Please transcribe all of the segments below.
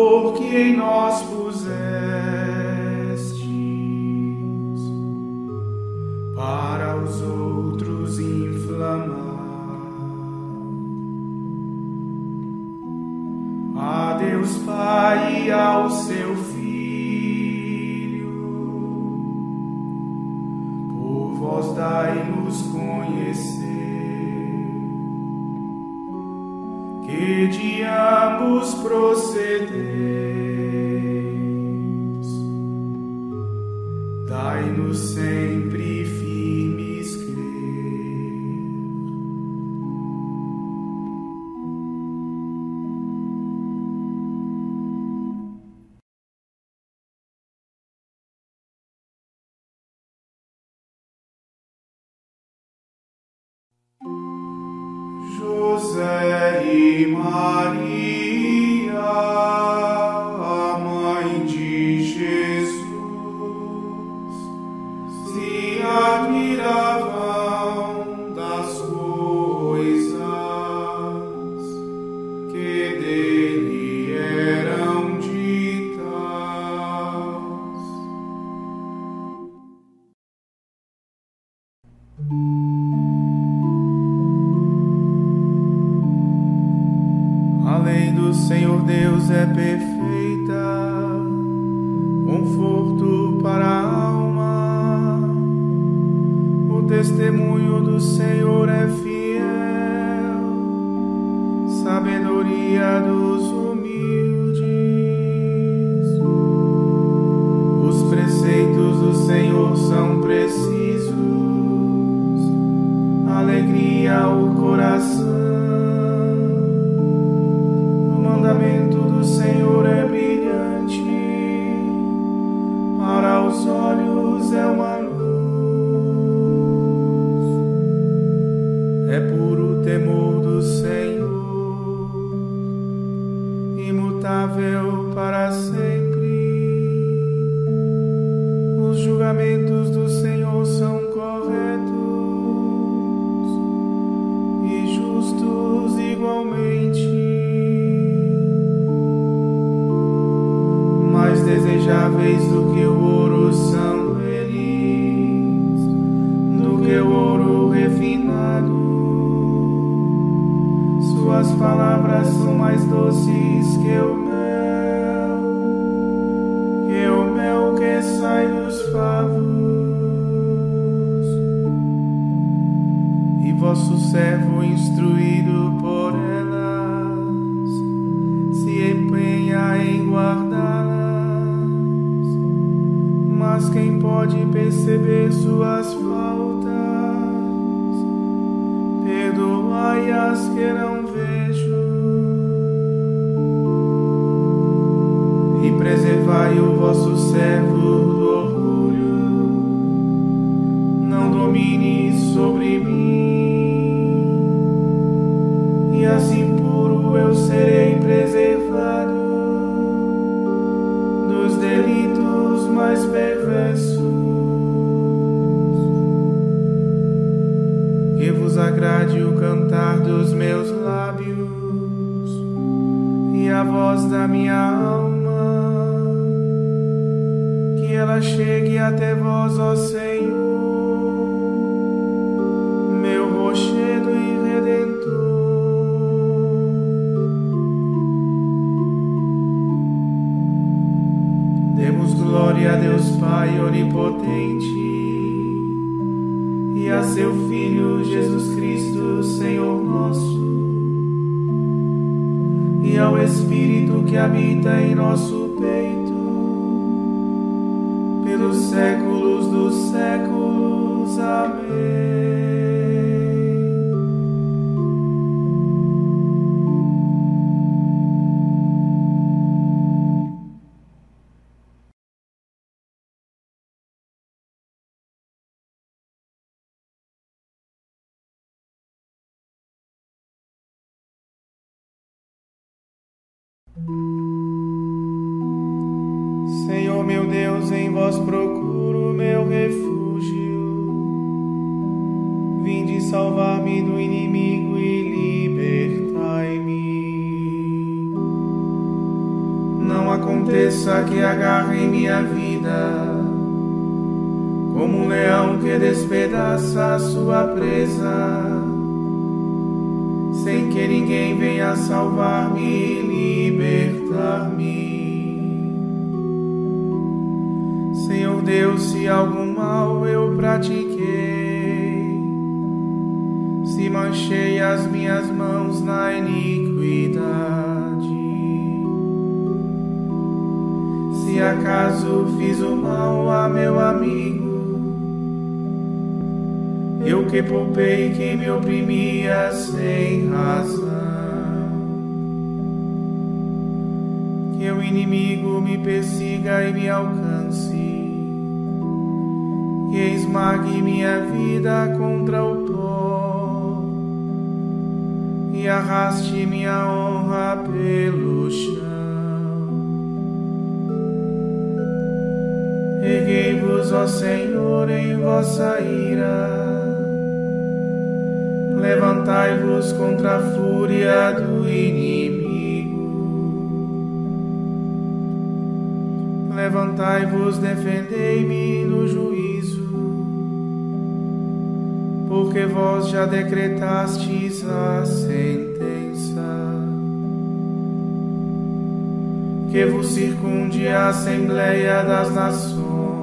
Amor que em nós pusestes para os outros inflamar. A Deus Pai e ao seu Filho, por vós dai-nos conhecer ambos procedeis, dai-nos sempre firmes crer. José e Maria, do Senhor é fiel, sabedoria dos humildes. Os preceitos do Senhor são precisos, alegria ao coração. O mandamento do Senhor é brilhante, para os olhos é uma luz. Desejáveis do Domine sobre mim. E assim puro eu serei preservado dos delitos mais perversos. Que vos agrade o cantar dos meus lábios a voz da minha alma, que ela chegue até vós, ó Senhor, meu rochedo e redentor. Demos glória a Deus Pai onipotente e a seu Filho Jesus Cristo, Senhor nosso e ao Espírito que habita em nosso peito, pelos séculos dos séculos. Amém. Senhor meu Deus, em vós procuro meu refúgio. Vinde salvar-me do inimigo e libertai-me. Não aconteça que agarre minha vida, como um leão que despedaça a sua presa que ninguém venha salvar-me e libertar-me. Senhor Deus, se algum mal eu pratiquei, se manchei as minhas mãos na iniquidade, se acaso fiz o mal a meu amigo, eu que poupei quem me oprimia sem razão. Que o inimigo me persiga e me alcance, que esmague minha vida contra o pó e arraste minha honra pelo chão. Erguei-vos, ó Senhor, em vossa ira levantai-vos contra a fúria do inimigo. Levantai-vos, defendei-me no juízo, porque vós já decretastes a sentença. Que vos circunde a Assembleia das Nações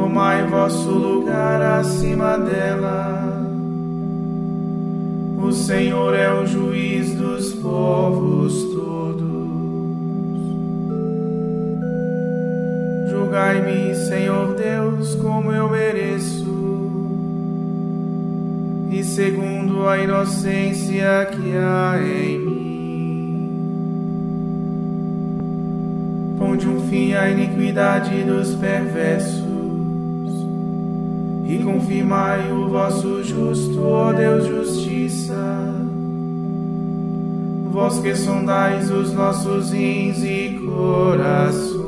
tomai vosso lugar acima dela. O Senhor é o juiz dos povos todos. Julgai-me, Senhor Deus, como eu mereço, e segundo a inocência que há em mim. Ponde um fim à iniquidade dos perversos e confirmai o vosso justo, ó Deus, justiça. Vós que sondais os nossos rins e corações.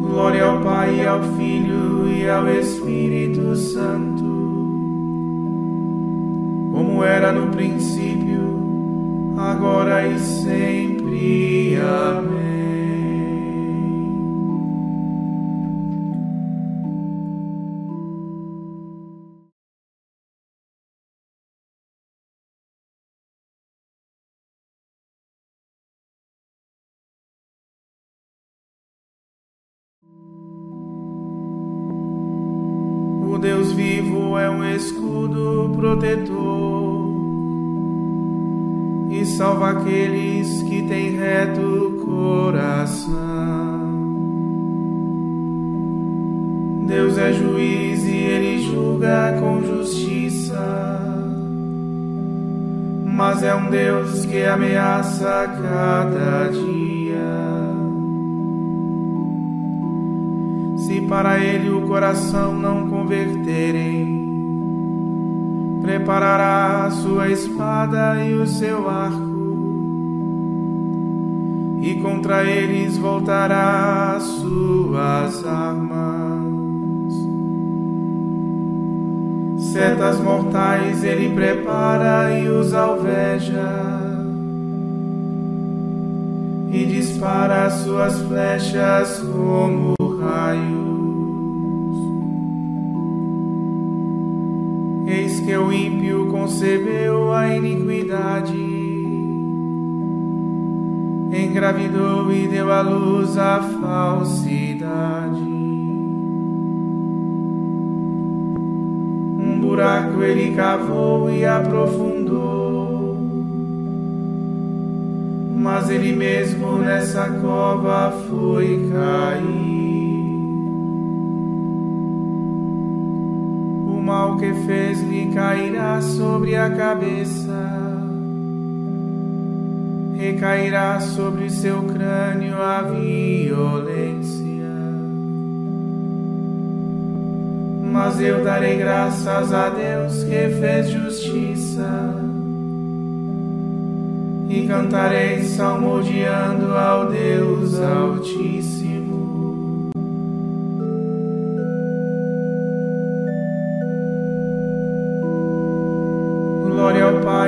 Glória ao Pai, ao Filho e ao Espírito Santo, como era no princípio, agora e sempre Amém. O Deus vivo é um escudo protetor e salva aqueles que têm reto coração. Deus é juiz e ele julga com justiça, mas é um Deus que ameaça cada dia. Se para ele o coração não converterem, preparará a sua espada e o seu arco, e contra eles voltará as suas armas. Setas mortais ele prepara e os alveja. E dispara suas flechas como raios. Que o ímpio concebeu a iniquidade, engravidou e deu à luz a falsidade. Um buraco ele cavou e aprofundou, mas ele mesmo nessa cova foi cair. Mal que fez lhe cairá sobre a cabeça, recairá sobre seu crânio a violência. Mas eu darei graças a Deus que fez justiça e cantarei salmodiando ao Deus Altíssimo.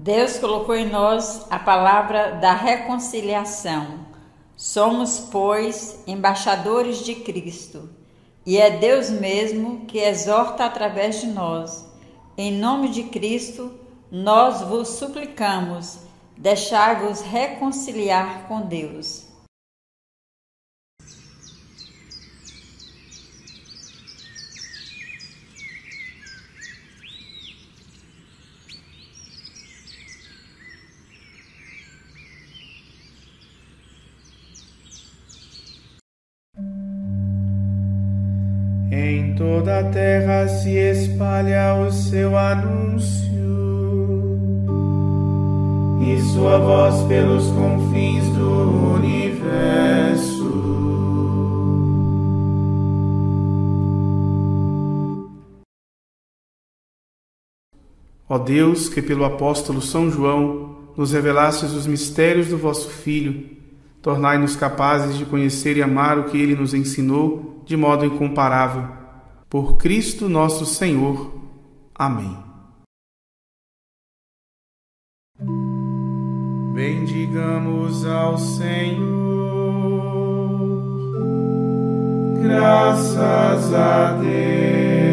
Deus colocou em nós a palavra da reconciliação. Somos, pois, embaixadores de Cristo, e é Deus mesmo que exorta através de nós. Em nome de Cristo, nós vos suplicamos, deixai-vos reconciliar com Deus. Em toda a terra se espalha o seu anúncio e sua voz pelos confins do universo. Ó Deus, que pelo apóstolo São João nos revelastes os mistérios do vosso Filho, tornai-nos capazes de conhecer e amar o que ele nos ensinou de modo incomparável. Por Cristo nosso Senhor. Amém. Bendigamos ao Senhor, graças a Deus.